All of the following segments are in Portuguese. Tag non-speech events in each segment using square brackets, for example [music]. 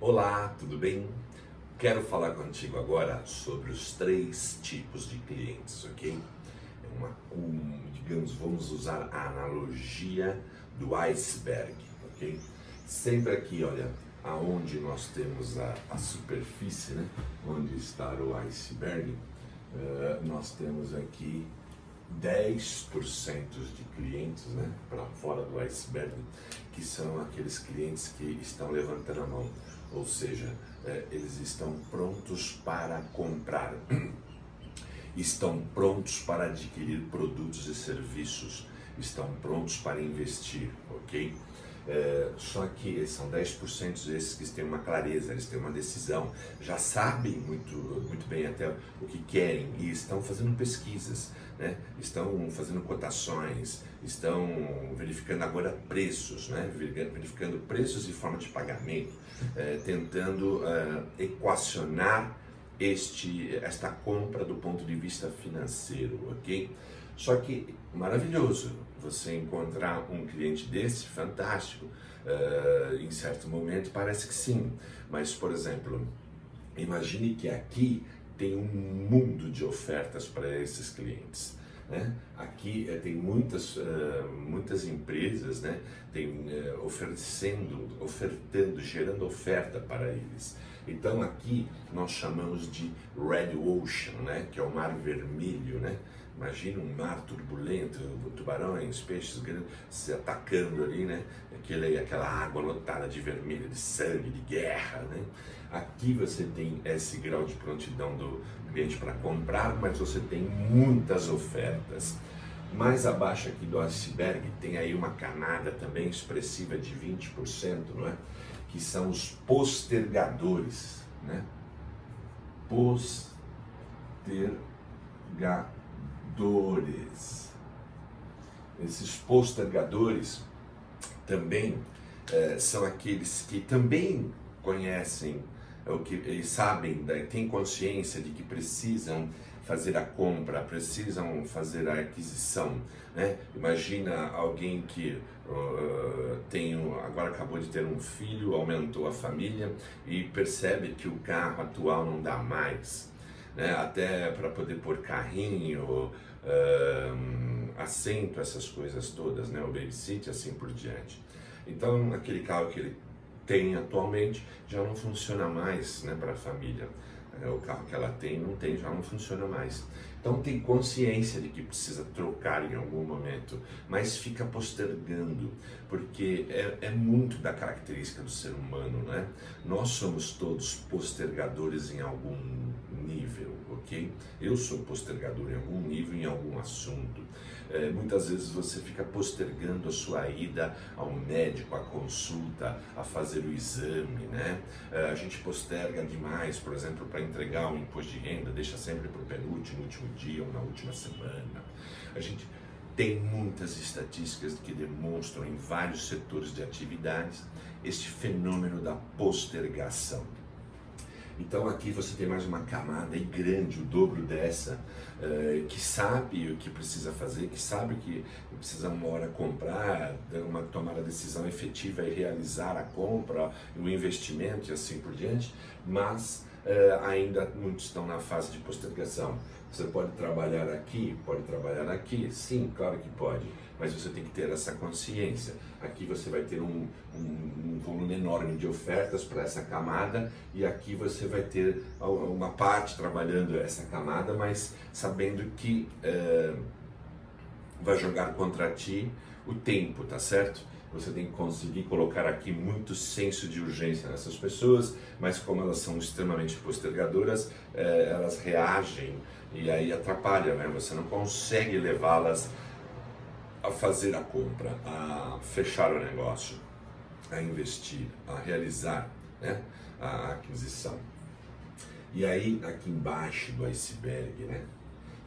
Olá, tudo bem? Quero falar contigo agora sobre os três tipos de clientes, ok? É uma, um, digamos, vamos usar a analogia do iceberg, ok? Sempre aqui, olha, aonde nós temos a, a superfície, né? Onde está o iceberg, uh, nós temos aqui 10% de clientes né, para fora do iceberg, que são aqueles clientes que estão levantando a mão, ou seja, é, eles estão prontos para comprar, [clears throat] estão prontos para adquirir produtos e serviços, estão prontos para investir, ok? É, só que são 10% esses que têm uma clareza, eles têm uma decisão, já sabem muito, muito bem até o que querem e estão fazendo pesquisas, né? estão fazendo cotações, estão verificando agora preços, né? verificando preços e forma de pagamento, é, tentando é, equacionar este, esta compra do ponto de vista financeiro, ok? Só que maravilhoso você encontrar um cliente desse, fantástico. Uh, em certo momento parece que sim, mas por exemplo, imagine que aqui tem um mundo de ofertas para esses clientes. Né? Aqui é, tem muitas, uh, muitas empresas né? tem, uh, oferecendo, ofertando, gerando oferta para eles. Então aqui nós chamamos de Red Ocean, né? que é o mar vermelho. Né? Imagina um mar turbulento, tubarões, peixes grandes se atacando ali, né? Aquele, aquela água lotada de vermelho, de sangue, de guerra, né? Aqui você tem esse grau de prontidão do cliente para comprar, mas você tem muitas ofertas. Mais abaixo aqui do iceberg tem aí uma camada também expressiva de 20%, não é? Que são os postergadores, né? Postergadores postergadores. Esses postergadores também é, são aqueles que também conhecem o que e sabem, têm consciência de que precisam fazer a compra, precisam fazer a aquisição. Né? Imagina alguém que uh, tem agora acabou de ter um filho, aumentou a família e percebe que o carro atual não dá mais né? até para poder pôr carrinho, assento, essas coisas todas, né? o babysit assim por diante. Então, aquele carro que ele tem atualmente já não funciona mais né, para a família. É, o carro que ela tem não tem, já não funciona mais. Então tem consciência de que precisa trocar em algum momento, mas fica postergando, porque é, é muito da característica do ser humano, né? Nós somos todos postergadores em algum nível, ok? Eu sou postergador em algum nível, em algum assunto. É, muitas vezes você fica postergando a sua ida ao médico, a consulta, a fazer o exame, né? É, a gente posterga demais, por exemplo, para entregar o um imposto de renda, deixa sempre para o penúltimo, último dia ou na última semana. A gente tem muitas estatísticas que demonstram em vários setores de atividades este fenômeno da postergação. Então aqui você tem mais uma camada grande, o dobro dessa, uh, que sabe o que precisa fazer, que sabe que precisa uma hora comprar, uma, tomar a decisão efetiva e realizar a compra, o investimento e assim por diante, mas uh, ainda muitos estão na fase de postergação. Você pode trabalhar aqui, pode trabalhar aqui, sim, claro que pode mas você tem que ter essa consciência. Aqui você vai ter um, um, um volume enorme de ofertas para essa camada e aqui você vai ter uma parte trabalhando essa camada, mas sabendo que é, vai jogar contra ti o tempo, tá certo? Você tem que conseguir colocar aqui muito senso de urgência nessas pessoas, mas como elas são extremamente postergadoras, é, elas reagem e aí atrapalha, né? Você não consegue levá-las a fazer a compra, a fechar o negócio, a investir, a realizar né, a aquisição. E aí, aqui embaixo do iceberg, né?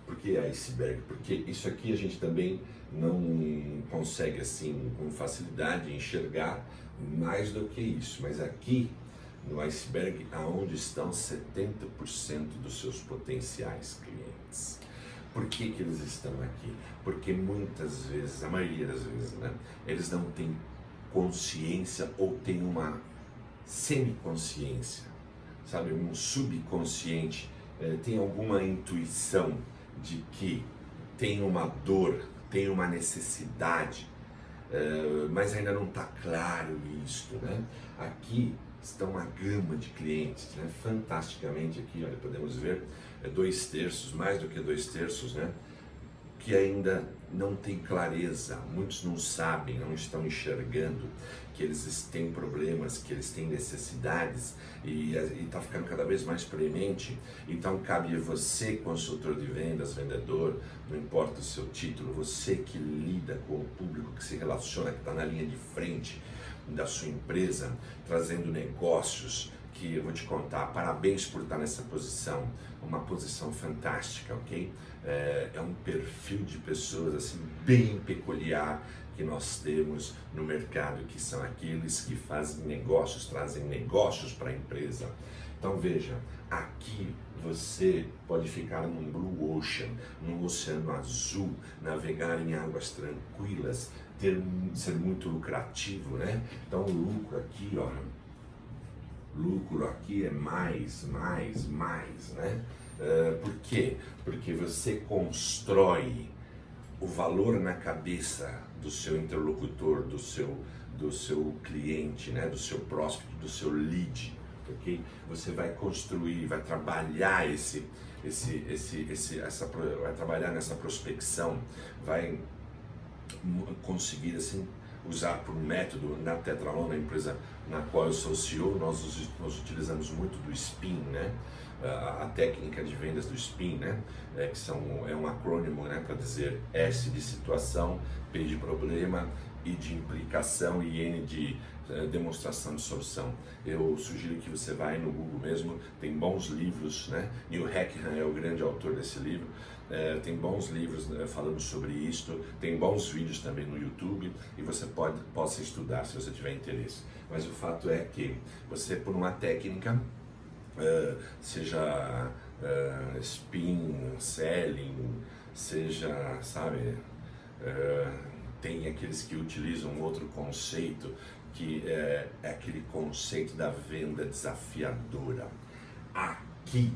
Por que iceberg? Porque isso aqui a gente também não consegue assim com facilidade enxergar mais do que isso. Mas aqui no iceberg, aonde estão 70% dos seus potenciais clientes. Por que, que eles estão aqui? Porque muitas vezes, a maioria das vezes, né, eles não têm consciência ou têm uma semiconsciência, sabe, um subconsciente, é, tem alguma intuição de que tem uma dor, tem uma necessidade, é, mas ainda não está claro isto, né? Aqui estão uma gama de clientes, né? Fantasticamente aqui, olha, podemos ver é dois terços, mais do que dois terços, né? Que ainda não tem clareza, muitos não sabem, não estão enxergando que eles têm problemas, que eles têm necessidades e está ficando cada vez mais premente. Então cabe a você, consultor de vendas, vendedor, não importa o seu título, você que lida com o público, que se relaciona, que está na linha de frente da sua empresa, trazendo negócios, que eu vou te contar. Parabéns por estar nessa posição, uma posição fantástica, ok? É, é um perfil de pessoas assim bem peculiar que nós temos no mercado, que são aqueles que fazem negócios, trazem negócios para a empresa. Então veja, aqui você pode ficar num blue ocean, num oceano azul, navegar em águas tranquilas, ter, ser muito lucrativo, né? Então o lucro aqui, ó, lucro aqui é mais, mais, mais, né? Uh, por quê? Porque você constrói o valor na cabeça do seu interlocutor, do seu, do seu cliente, né? do seu próspero, do seu lead, ok? Você vai construir, vai trabalhar esse, esse, esse, esse, essa, vai trabalhar nessa prospecção, vai conseguir assim usar por método na Tetralon, na empresa na qual eu sou CEO, nós, nós utilizamos muito do SPIN, né? A, a técnica de vendas do SPIN, né? É, que são, é um acrônimo né? para dizer S de situação, P de problema, I de implicação e N de demonstração de solução. Eu sugiro que você vá no Google mesmo, tem bons livros, né? Neil Hackham é o grande autor desse livro, é, tem bons livros né, falando sobre isto, tem bons vídeos também no YouTube e você pode possa estudar se você tiver interesse. Mas o fato é que você por uma técnica, é, seja é, spin, selling, seja, sabe, é, tem aqueles que utilizam outro conceito que é, é aquele conceito da venda desafiadora. Aqui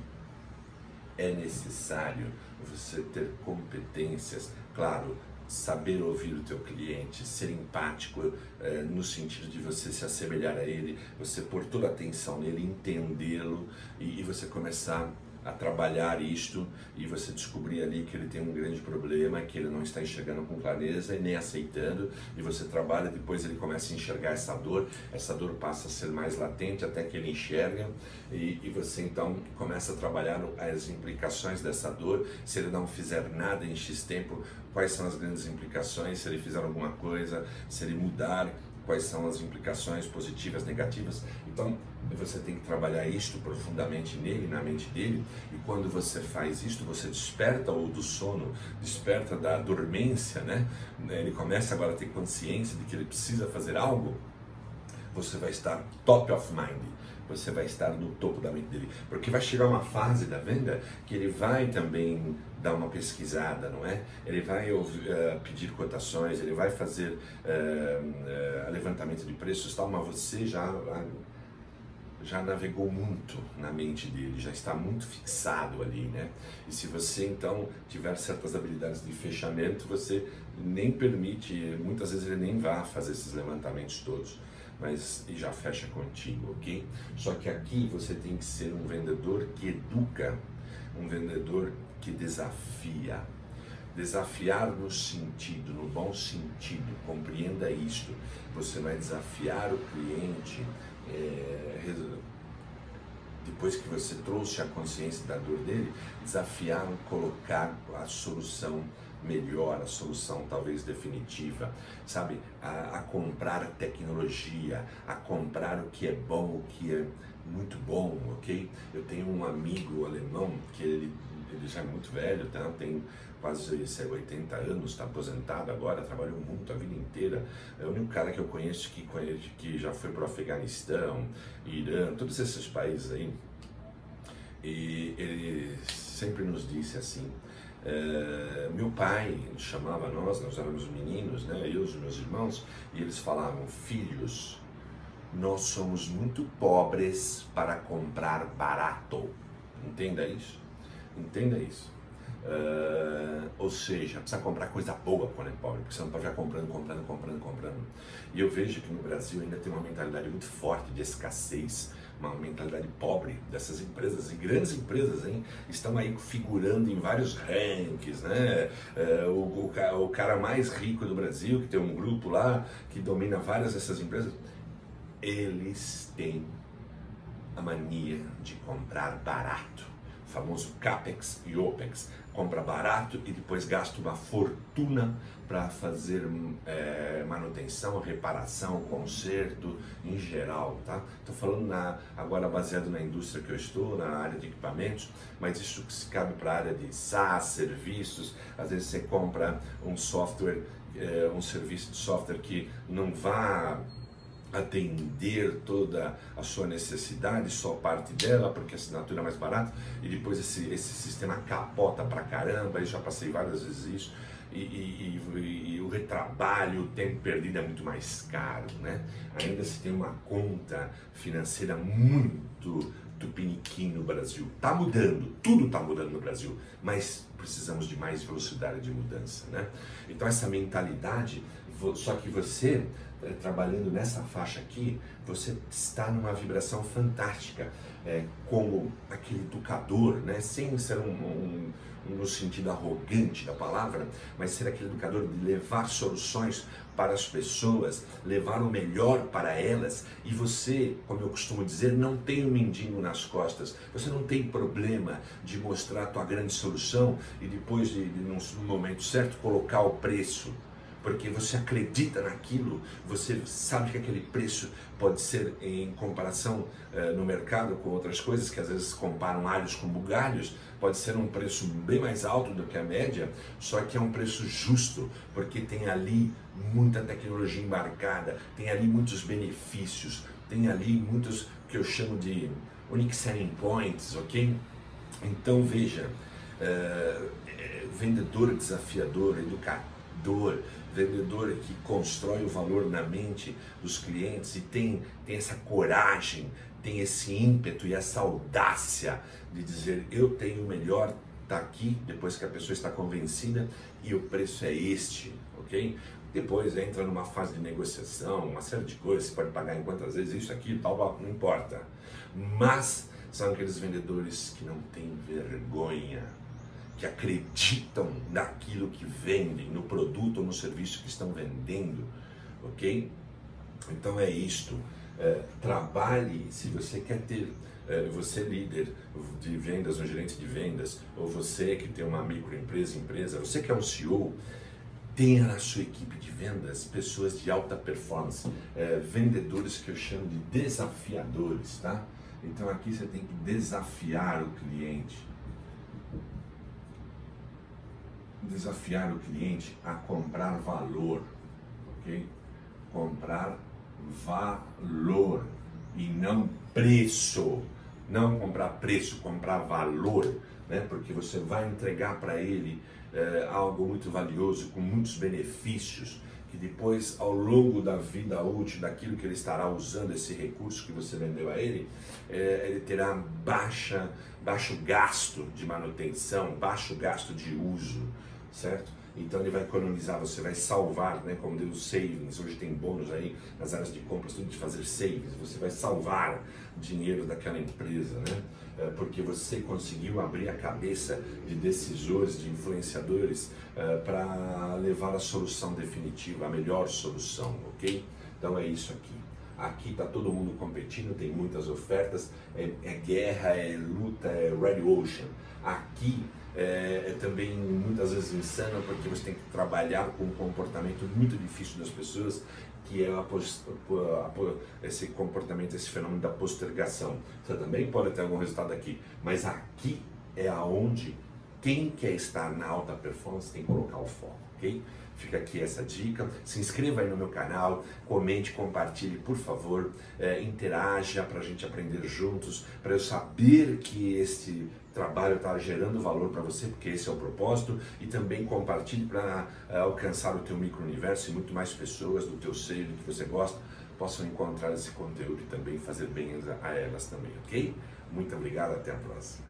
é necessário você ter competências, claro, saber ouvir o teu cliente, ser empático eh, no sentido de você se assemelhar a ele, você pôr toda a atenção nele, entendê-lo e, e você começar a trabalhar isto e você descobrir ali que ele tem um grande problema, que ele não está enxergando com clareza e nem aceitando, e você trabalha, depois ele começa a enxergar essa dor, essa dor passa a ser mais latente até que ele enxerga, e, e você então começa a trabalhar as implicações dessa dor, se ele não fizer nada em X tempo, quais são as grandes implicações, se ele fizer alguma coisa, se ele mudar, quais são as implicações positivas, negativas. Então, você tem que trabalhar isto profundamente nele, na mente dele, e quando você faz isto, você desperta o do sono, desperta da dormência, né? Ele começa agora a ter consciência de que ele precisa fazer algo. Você vai estar top of mind você vai estar no topo da mente dele. Porque vai chegar uma fase da venda que ele vai também dar uma pesquisada, não é? Ele vai ouvir, uh, pedir cotações, ele vai fazer uh, uh, levantamento de preços tal, mas você já já navegou muito na mente dele, já está muito fixado ali, né? E se você então tiver certas habilidades de fechamento, você nem permite, muitas vezes ele nem vai fazer esses levantamentos todos mas já fecha contigo, ok? Só que aqui você tem que ser um vendedor que educa, um vendedor que desafia. Desafiar no sentido, no bom sentido, compreenda isto. Você vai desafiar o cliente é, depois que você trouxe a consciência da dor dele, desafiar, colocar a solução melhor, a solução talvez definitiva, sabe? A, a, comprar tecnologia, a comprar o que é bom, o que é muito bom, ok? Eu tenho um amigo alemão que ele, ele já é muito velho, tá? tem quase 80 anos, está aposentado agora, trabalhou muito a vida inteira. É o único cara que eu conheço que, que já foi para o Afeganistão, Irã, todos esses países aí. E ele sempre nos disse assim, é, meu pai chamava nós, nós éramos meninos, né, eu e os meus irmãos, e eles falavam: Filhos, nós somos muito pobres para comprar barato. Entenda isso. Entenda isso. Uh, ou seja, precisa comprar coisa boa quando é pobre, porque você não pode ficar comprando, comprando, comprando, comprando. E eu vejo que no Brasil ainda tem uma mentalidade muito forte de escassez, uma mentalidade pobre dessas empresas, e grandes empresas, hein? Estão aí figurando em vários rankings, né? Uh, o, o, o cara mais rico do Brasil, que tem um grupo lá que domina várias dessas empresas, eles têm a mania de comprar barato famoso CAPEX e OPEX, compra barato e depois gasta uma fortuna para fazer é, manutenção, reparação, conserto em geral, tá? Estou falando na, agora baseado na indústria que eu estou, na área de equipamentos, mas isso que se cabe para a área de SaaS, serviços, às vezes você compra um software, é, um serviço de software que não vá atender toda a sua necessidade, só parte dela, porque a assinatura é mais barata, e depois esse, esse sistema capota pra caramba, e já passei várias vezes isso, e, e, e, e, o retrabalho, o tempo perdido é muito mais caro, né? Ainda se tem uma conta financeira muito tupiniquim no Brasil. Tá mudando, tudo tá mudando no Brasil, mas precisamos de mais velocidade de mudança, né? Então essa mentalidade, só que você é, trabalhando nessa faixa aqui, você está numa vibração fantástica, é, como aquele educador, né? sem ser um, um, no sentido arrogante da palavra, mas ser aquele educador de levar soluções para as pessoas, levar o melhor para elas. E você, como eu costumo dizer, não tem um mendigo nas costas. Você não tem problema de mostrar a tua grande solução e depois, de, de, num momento certo, colocar o preço porque você acredita naquilo, você sabe que aquele preço pode ser em comparação eh, no mercado com outras coisas que às vezes comparam alhos com bugalhos, pode ser um preço bem mais alto do que a média, só que é um preço justo, porque tem ali muita tecnologia embarcada, tem ali muitos benefícios, tem ali muitos que eu chamo de unique selling points, ok? Então veja, uh, vendedor desafiador, educador, vendedor que constrói o valor na mente dos clientes e tem, tem essa coragem, tem esse ímpeto e essa audácia de dizer eu tenho o melhor, tá aqui, depois que a pessoa está convencida e o preço é este, ok? Depois entra numa fase de negociação, uma série de coisas, você pode pagar em quantas vezes, isso aqui, tal, não importa. Mas são aqueles vendedores que não têm vergonha que acreditam naquilo que vendem, no produto ou no serviço que estão vendendo, ok? Então é isto. É, trabalhe se você quer ter, é, você líder de vendas, um gerente de vendas, ou você que tem uma microempresa, empresa, você que é um CEO, tenha na sua equipe de vendas pessoas de alta performance, é, vendedores que eu chamo de desafiadores, tá? Então aqui você tem que desafiar o cliente desafiar o cliente a comprar valor, ok? Comprar valor e não preço. Não comprar preço, comprar valor, né? Porque você vai entregar para ele é, algo muito valioso, com muitos benefícios, que depois, ao longo da vida útil daquilo que ele estará usando, esse recurso que você vendeu a ele, é, ele terá baixa, baixo gasto de manutenção, baixo gasto de uso certo? Então ele vai economizar, você vai salvar, né? Como deu savings, hoje tem bônus aí nas áreas de compras, tudo de fazer savings, você vai salvar dinheiro daquela empresa, né? É, porque você conseguiu abrir a cabeça de decisores, de influenciadores é, para levar a solução definitiva, a melhor solução, ok? Então é isso aqui. Aqui está todo mundo competindo, tem muitas ofertas, é, é guerra, é luta, é red ocean. Aqui é, é, também muitas vezes insano porque você tem que trabalhar com um comportamento muito difícil das pessoas que é esse comportamento, esse fenômeno da postergação. Você também pode ter algum resultado aqui, mas aqui é aonde quem quer estar na alta performance tem que colocar o foco, ok? Fica aqui essa dica. Se inscreva aí no meu canal, comente, compartilhe, por favor, é, interaja para a gente aprender juntos, para eu saber que este trabalho está gerando valor para você, porque esse é o propósito, e também compartilhe para uh, alcançar o teu micro-universo e muito mais pessoas do teu seio, do que você gosta, possam encontrar esse conteúdo e também fazer bem a elas também, ok? Muito obrigado, até a próxima.